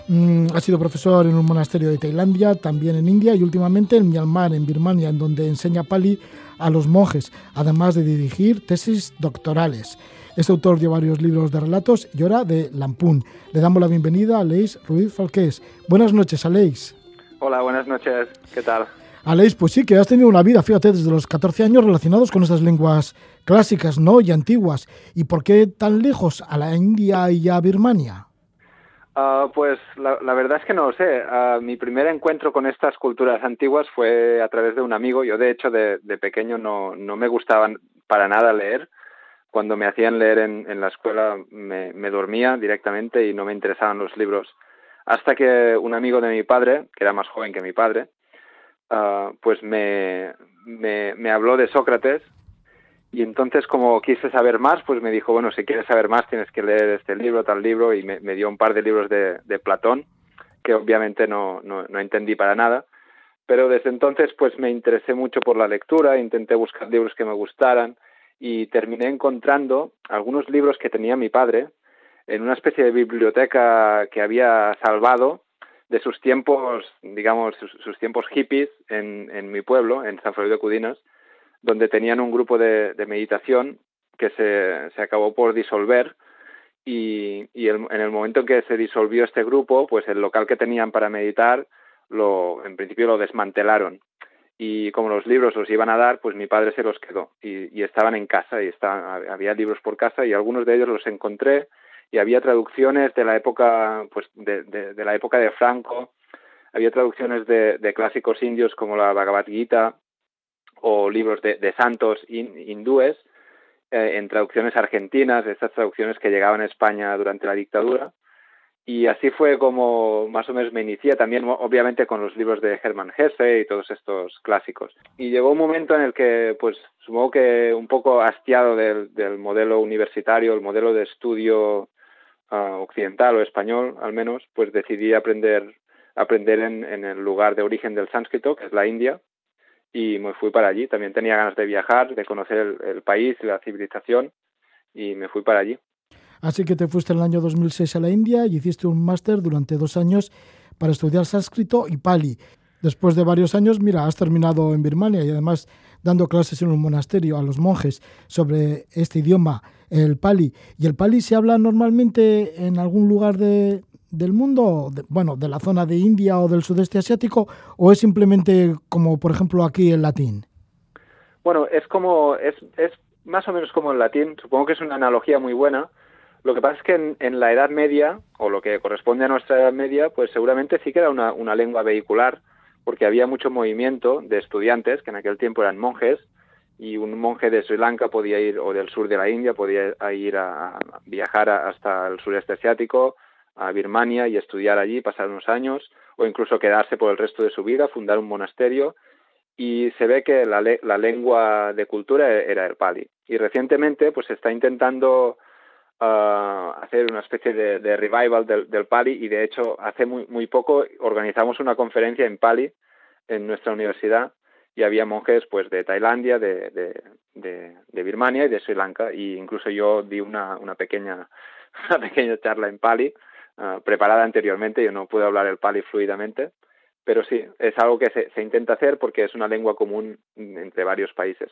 Mm, ha sido profesor en un monasterio de Tailandia, también en India y últimamente en Myanmar, en Birmania, en donde enseña pali a los monjes, además de dirigir tesis doctorales. Es autor de varios libros de relatos y ahora de Lampún. Le damos la bienvenida a Aleix Ruiz Falqués. Buenas noches, Aleix.
Hola, buenas noches. ¿Qué tal?
Aleix, pues sí, que has tenido una vida, fíjate, desde los 14 años relacionados con estas lenguas clásicas, ¿no? Y antiguas. ¿Y por qué tan lejos a la India y a Birmania?
Ah, pues la, verdad es que no lo sé. Ah, mi primer encuentro con estas culturas antiguas fue a través de un amigo. Yo, de hecho, de, pequeño no, no, me gustaban para nada leer. Cuando me hacían leer en, en la escuela me, me dormía directamente y no me interesaban los libros. Hasta que un amigo de mi padre, que era más joven que mi padre, Ah, pues me, me, habló de Sócrates y entonces como quise saber más, pues me dijo, bueno, si quieres saber más tienes que leer este libro, tal libro, y me, dio un par de libros de, de Platón, que obviamente no, no, no, entendí para nada, pero desde entonces pues me interesé mucho por la lectura, intenté buscar libros que me gustaran y terminé encontrando algunos libros que tenía mi padre en una especie de biblioteca que había salvado de sus tiempos, digamos, sus, tiempos hippies en, en, mi pueblo, en San Felipe de Cudinas, donde tenían un grupo de, de meditación que se, se, acabó por disolver y, y en el momento en que se disolvió este grupo, pues el local que tenían para meditar, lo, en principio lo desmantelaron. Y como los libros los iban a dar, pues mi padre se los quedó. Y, y estaban en casa y estaban, había libros por casa y algunos de ellos los encontré y había traducciones de la época, pues, de, de, la época de Franco, había traducciones de, de, clásicos indios como la Bhagavad Gita o libros de, santos hindúes eh, en traducciones argentinas, estas traducciones que llegaban a España durante la dictadura. Y así fue como más o menos me inicié también, obviamente, con los libros de Hermann Hesse y todos estos clásicos. Y llegó un momento en el que, pues, supongo que un poco hastiado del modelo universitario, el modelo de estudio occidental o español al menos, pues decidí aprender aprender en, el lugar de origen del sánscrito, que es la India, y me fui para allí. También tenía ganas de viajar, de conocer el, país la civilización, y me fui para allí.
Así que te fuiste en el año 2006 a la India y hiciste un máster durante dos años para estudiar sánscrito y pali. Después de varios años, mira, has terminado en Birmania y además dando clases en un monasterio a los monjes sobre este idioma, el pali. ¿Y el pali se habla normalmente en algún lugar de, del mundo, bueno, de la zona de India o del sudeste asiático, o es simplemente como, por ejemplo, aquí el latín?
Bueno, es como, es, es más o menos como el latín, supongo que es una analogía muy buena. Lo que pasa es que en, en la Edad Media, o lo que corresponde a nuestra Edad Media, pues seguramente sí que era una, una lengua vehicular, porque había mucho movimiento de estudiantes, que en aquel tiempo eran monjes, y un monje de Sri Lanka podía ir, o del sur de la India, podía ir a, viajar hasta el sureste asiático, a Birmania y estudiar allí, pasar unos años, o incluso quedarse por el resto de su vida, fundar un monasterio, y se ve que la, la lengua de cultura era el pali. Y recientemente pues se está intentando uh, hacer una especie de, de revival del, del, Pali y de hecho hace muy, muy poco organizamos una conferencia en Pali en nuestra universidad y había monjes pues de Tailandia, de, de, de, de Birmania y de Sri Lanka y incluso yo di una, una pequeña [LAUGHS] una pequeña charla en Pali uh, preparada anteriormente, yo no pude hablar el Pali fluidamente, pero sí, es algo que se, se intenta hacer porque es una lengua común entre varios países.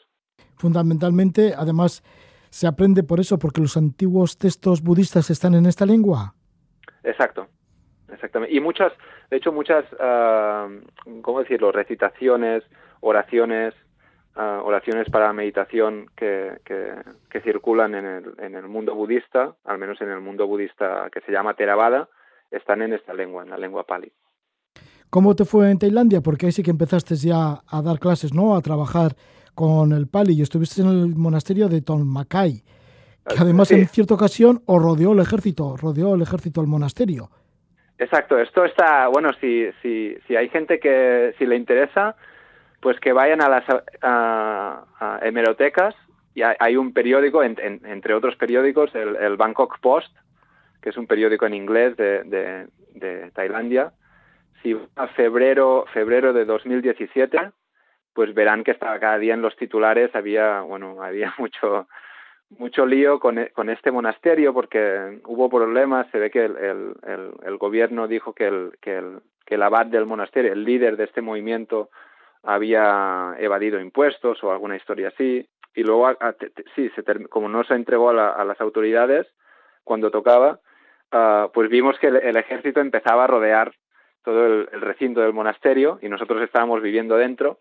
Fundamentalmente, además, se aprende por eso, porque los antiguos textos budistas están en esta lengua.
Exacto, exactamente. Y muchas, de hecho, muchas, uh, ¿cómo decirlo? Recitaciones, oraciones, uh, oraciones para meditación que, que, que circulan en el, en el, mundo budista, al menos en el mundo budista que se llama Theravada, están en esta lengua, en la lengua pali.
¿Cómo te fue en Tailandia? Porque ahí sí que empezaste ya a dar clases, ¿no? A trabajar con el pali y estuviste en el monasterio de Tonmakai, que además sí. en cierta ocasión os rodeó el ejército, rodeó el ejército al monasterio.
Exacto, esto está, bueno, si, si, si hay gente que, si le interesa, pues que vayan a las a, hemerotecas y hay un periódico, en, en, entre otros periódicos, el, el, Bangkok Post, que es un periódico en inglés de, de, Tailandia. Si a febrero, febrero de 2017, pues verán que estaba cada día en los titulares había, bueno, había [LAUGHS] mucho mucho lío con, con este monasterio porque hubo problemas, se ve que el, el, el, gobierno dijo que el, que, que el abad del monasterio, el líder de este movimiento, había evadido impuestos o alguna historia así, y luego, sí, se como no se entregó a, la, las autoridades cuando tocaba, uh, pues vimos que el, ejército empezaba a rodear todo el, recinto del monasterio y nosotros estábamos viviendo dentro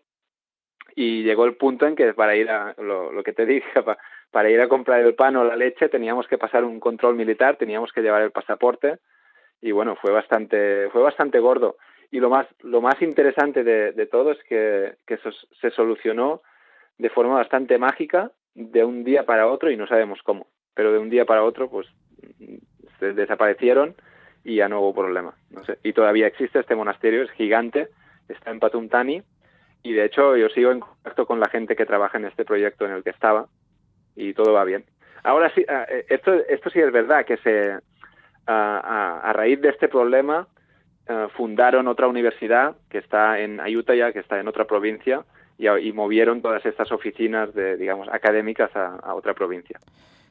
y llegó el punto en que para ir a lo, que te dije [LAUGHS] para, ir a comprar el pan o la leche teníamos que pasar un control militar teníamos que llevar el pasaporte y bueno fue bastante fue bastante gordo y lo más lo más interesante de, de todo es que, que eso se solucionó de forma bastante mágica de un día para otro y no sabemos cómo pero de un día para otro pues se desaparecieron y ya no hubo problema no sé y todavía existe este monasterio es gigante está en Patumtani y de hecho yo sigo en contacto con la gente que trabaja en este proyecto en el que estaba y todo va bien. Ahora sí, esto, esto sí es verdad que se a, a raíz de este problema fundaron otra universidad que está en Ayutthaya, que está en otra provincia, y, y movieron todas estas oficinas de, digamos, académicas a, a otra provincia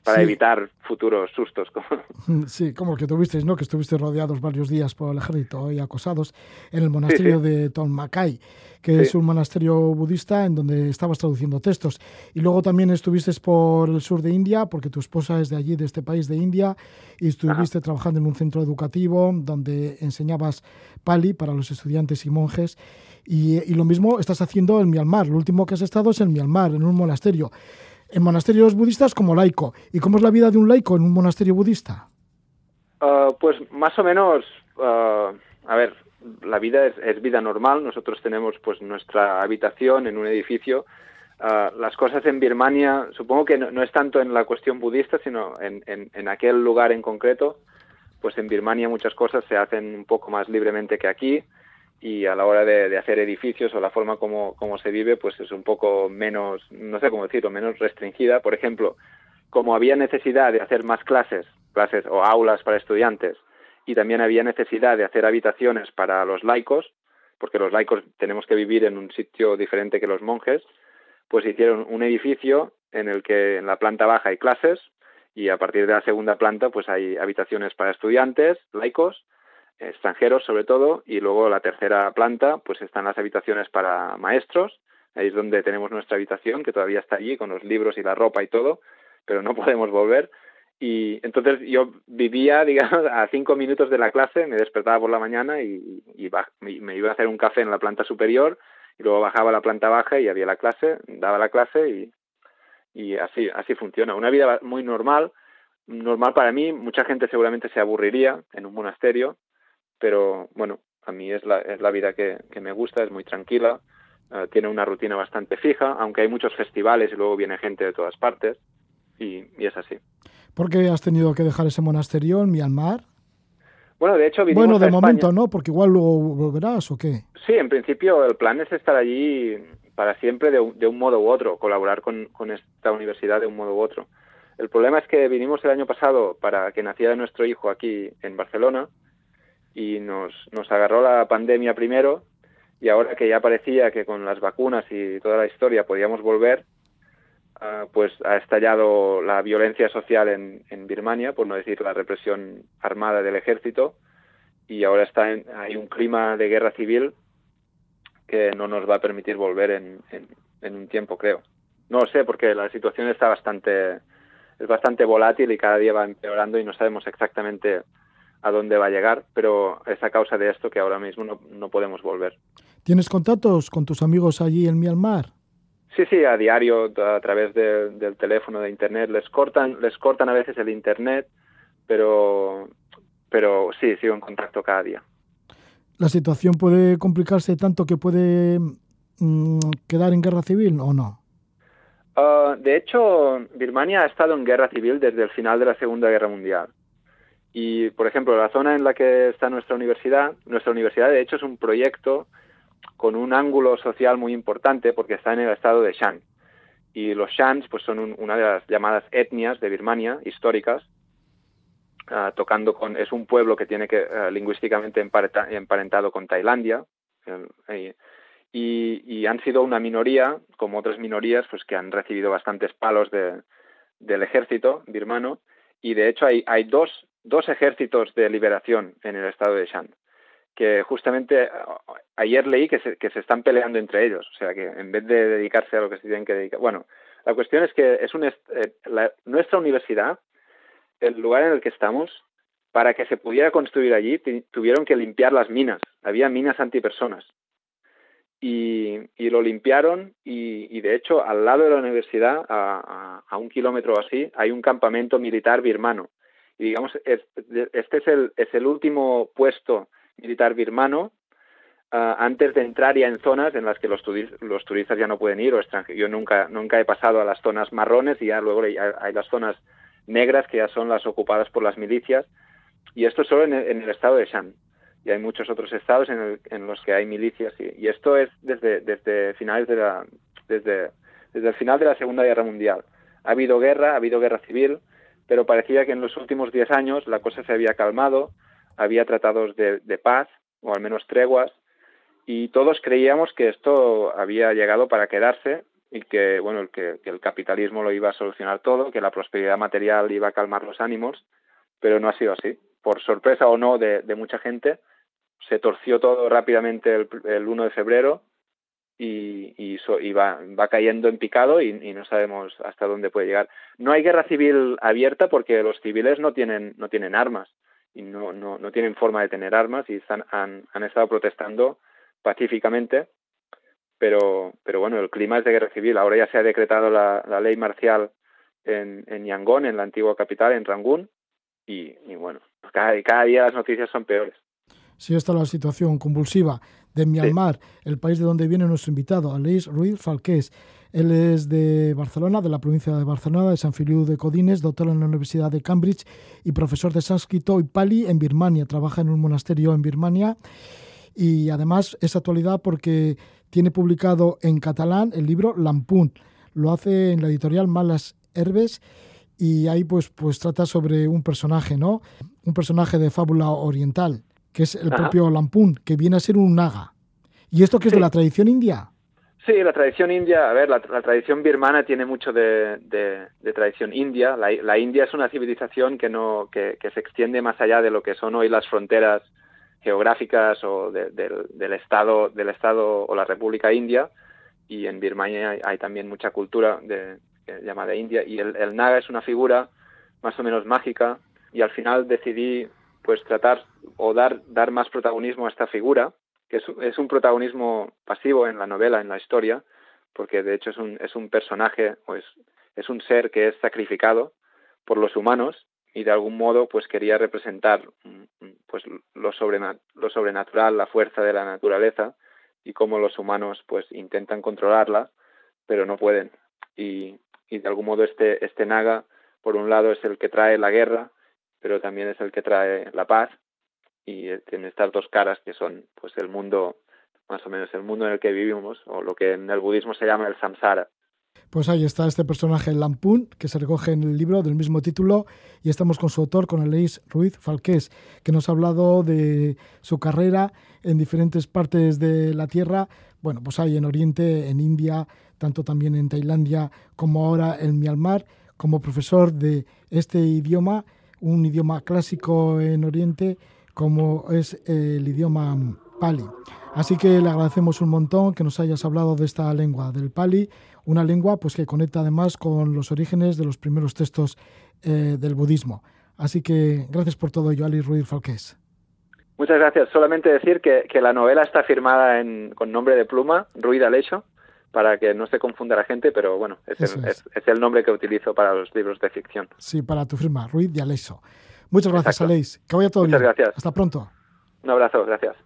para sí. evitar futuros sustos. [LAUGHS]
Sí, como el que tuvisteis, ¿no? Que estuviste rodeados varios días por el ejército y acosados en el monasterio sí, sí. de Tonmakai, que es un monasterio budista en donde estabas traduciendo textos. Y luego también estuviste por el sur de India, porque tu esposa es de allí, de este país de India, y estuviste Ajá. trabajando en un centro educativo donde enseñabas pali para los estudiantes y monjes. Y, y lo mismo estás haciendo en Myanmar. Lo último que has estado es en Myanmar, en un monasterio en monasterios budistas como laico. ¿Y cómo es la vida de un laico en un monasterio budista?
Uh, pues más o menos, uh, a ver, la vida es, es, vida normal. Nosotros tenemos pues nuestra habitación en un edificio. Uh, las cosas en Birmania, supongo que no, no, es tanto en la cuestión budista, sino en, en, en aquel lugar en concreto. Pues en Birmania muchas cosas se hacen un poco más libremente que aquí y a la hora de, hacer edificios o la forma como, como se vive, pues es un poco menos, no sé cómo decirlo, menos restringida. Por ejemplo, como había necesidad de hacer más clases, clases o aulas para estudiantes, y también había necesidad de hacer habitaciones para los laicos, porque los laicos tenemos que vivir en un sitio diferente que los monjes, pues hicieron un edificio en el que en la planta baja hay clases y a partir de la segunda planta pues hay habitaciones para estudiantes, laicos, extranjeros sobre todo, y luego la tercera planta, pues están las habitaciones para maestros, ahí es donde tenemos nuestra habitación, que todavía está allí con los libros y la ropa y todo, pero no [LAUGHS] podemos volver. Y entonces yo vivía, [LAUGHS] digamos, a cinco minutos de la clase, me despertaba por la mañana y, y, me iba a hacer un café en la planta superior, y luego bajaba a la planta baja y había la clase, daba la clase y, y así, así funciona. Una vida muy normal, normal para mí, mucha gente seguramente se aburriría en un monasterio, pero bueno, a mí es la, es la vida que, que me gusta, es muy tranquila, uh, tiene una rutina bastante fija, aunque hay muchos festivales y luego viene gente de todas partes, y, y es así.
¿Por qué has tenido que dejar ese monasterio en Myanmar?
Bueno, de hecho,
Bueno, de momento no, porque igual luego volverás o qué.
Sí, en principio el plan es estar allí para siempre de, de un modo u otro, colaborar con, con esta universidad de un modo u otro. El problema es que vinimos el año pasado para que naciera nuestro hijo aquí en Barcelona, y nos, nos agarró la pandemia primero y ahora que ya parecía que con las vacunas y toda la historia podíamos volver, uh, pues ha estallado la violencia social en, en, Birmania, por no decir la represión armada del ejército, y ahora está en, hay un clima de guerra civil que no nos va a permitir volver en, en, un tiempo, creo. No lo sé, porque la situación está bastante, es bastante volátil y cada día va empeorando y no sabemos exactamente a dónde va a llegar, pero es a causa de esto que ahora mismo no, no podemos volver.
¿Tienes contactos con tus amigos allí en Myanmar?
Sí, sí, a diario, a través del teléfono, de internet. Les cortan, les cortan a veces el internet, pero, pero sí, sigo en contacto cada día.
¿La situación puede complicarse tanto que puede mm, quedar en guerra civil o no?
Ah, de hecho, Birmania ha estado en guerra civil desde el final de la Segunda Guerra Mundial. Y, por ejemplo, la zona en la que está nuestra universidad, nuestra universidad de hecho es un proyecto con un ángulo social muy importante porque está en el estado de Shan. Y los Shans pues, son una de las llamadas etnias de Birmania históricas, ah, tocando con, es un pueblo que tiene que ah, lingüísticamente emparentado con Tailandia, y, han sido una minoría, como otras minorías, pues que han recibido bastantes palos de, del ejército birmano, y de hecho hay, hay dos, dos ejércitos de liberación en el estado de Shan que justamente ayer leí que se, que se están peleando entre ellos, o sea que en vez de dedicarse a lo que se tienen que dedicar. Bueno, la cuestión es que es un eh, nuestra universidad, el lugar en el que estamos, para que se pudiera construir allí, tuvieron que limpiar las minas. Había minas antipersonas. Y, y lo limpiaron y, de hecho al lado de la universidad, a, a, un kilómetro o así, hay un campamento militar birmano. Y digamos, este es el, es el último puesto militar birmano ah, antes de entrar ya en zonas en las que los, los turistas ya no pueden ir o extranjeros. Yo nunca, nunca he pasado a las zonas marrones y ya luego hay, las zonas negras que ya son las ocupadas por las milicias y esto solo en el, estado de Shan y hay muchos otros estados en, los que hay milicias y, esto es desde, desde finales de la desde, desde el final de la Segunda Guerra Mundial. Ha habido guerra, ha habido guerra civil, pero parecía que en los últimos diez años la cosa se había calmado, había tratados de, paz, o al menos treguas, y todos creíamos que esto había llegado para quedarse y que bueno el que, el capitalismo lo iba a solucionar todo, que la prosperidad material iba a calmar los ánimos, pero no ha sido así. Por sorpresa o no de, mucha gente, se torció todo rápidamente el, 1 de febrero y, y, va, va, cayendo en picado y, y, no sabemos hasta dónde puede llegar. No hay guerra civil abierta porque los civiles no tienen, no tienen armas y no, no, no tienen forma de tener armas y están, han, han estado protestando pacíficamente, pero, pero bueno, el clima es de guerra civil. Ahora ya se ha decretado la, ley marcial en, en Yangon, en la antigua capital, en Rangún, y, y bueno, cada, cada día las noticias son peores.
Sí, esta es la situación convulsiva de Myanmar, el país de donde viene nuestro invitado, Aleix Ruiz Falqués. Él es de Barcelona, de la provincia de Barcelona, de San Filiu de Codines, doctor en la Universidad de Cambridge y profesor de sánscrito y pali en Birmania. Trabaja en un monasterio en Birmania y además es actualidad porque tiene publicado en catalán el libro Lampunt. Lo hace en la editorial Malas Herbes y ahí pues, pues trata sobre un personaje, ¿no? Un personaje de fábula oriental que es el propio Lampun, que viene a ser un naga. ¿Y esto que es de la tradición india?
Sí, la tradición india, a ver, la, tradición birmana tiene mucho de, tradición india. La, India es una civilización que, no, que, se extiende más allá de lo que son hoy las fronteras geográficas o del, estado del estado o la República India y en Birmania hay, también mucha cultura de, llamada India y el, el, naga es una figura más o menos mágica y al final decidí pues tratar o dar, dar más protagonismo a esta figura, que es, un protagonismo pasivo en la novela, en la historia, porque de hecho es un, es un personaje o es, es un ser que es sacrificado por los humanos y de algún modo pues quería representar pues lo, lo sobrenatural, la fuerza de la naturaleza y cómo los humanos pues intentan controlarla pero no pueden. Y, y de algún modo este, este naga por un lado es el que trae la guerra pero también es el que trae la paz y tiene estas dos caras que son pues el mundo más o menos el mundo en el que vivimos o lo que en el budismo se llama el samsara.
Pues ahí está este personaje Lampun, que se recoge en el libro del mismo título, y estamos con su autor, con Elis Ruiz Falqués, que nos ha hablado de su carrera en diferentes partes de la Tierra, bueno, pues hay en Oriente, en India, tanto también en Tailandia como ahora en Myanmar, como profesor de este idioma un idioma clásico en Oriente como es el idioma pali.
Así que le agradecemos un montón que nos hayas hablado de esta lengua del Pali, una lengua pues que conecta además con los orígenes de los primeros textos eh, del budismo. Así que gracias por todo ello, Ali Ruiz Falqués.
Muchas gracias. Solamente decir que, la novela está firmada con nombre de pluma, Ruiz Aleixo, para que no se confunda la gente, pero bueno, es el, nombre que utilizo para los libros de ficción.
Sí, para tu firma, Ruiz de Aleixo. Muchas gracias, Aleix. Que vaya todo
Muchas
bien.
gracias.
Hasta pronto.
Un abrazo, gracias.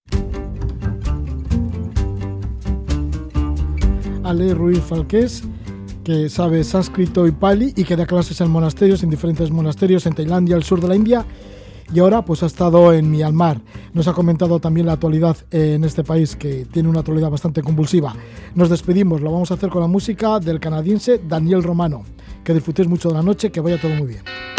Ale Ruiz Falqués, que sabe sánscrito y pali y que da clases en monasterios, en diferentes monasterios en Tailandia, el sur de la India, y ahora pues ha estado en Myanmar. Nos ha comentado también la actualidad en este país que tiene una actualidad bastante convulsiva. Nos despedimos, lo vamos a hacer con la música del canadiense Daniel Romano. Que disfrutéis mucho de la noche, que vaya todo muy bien.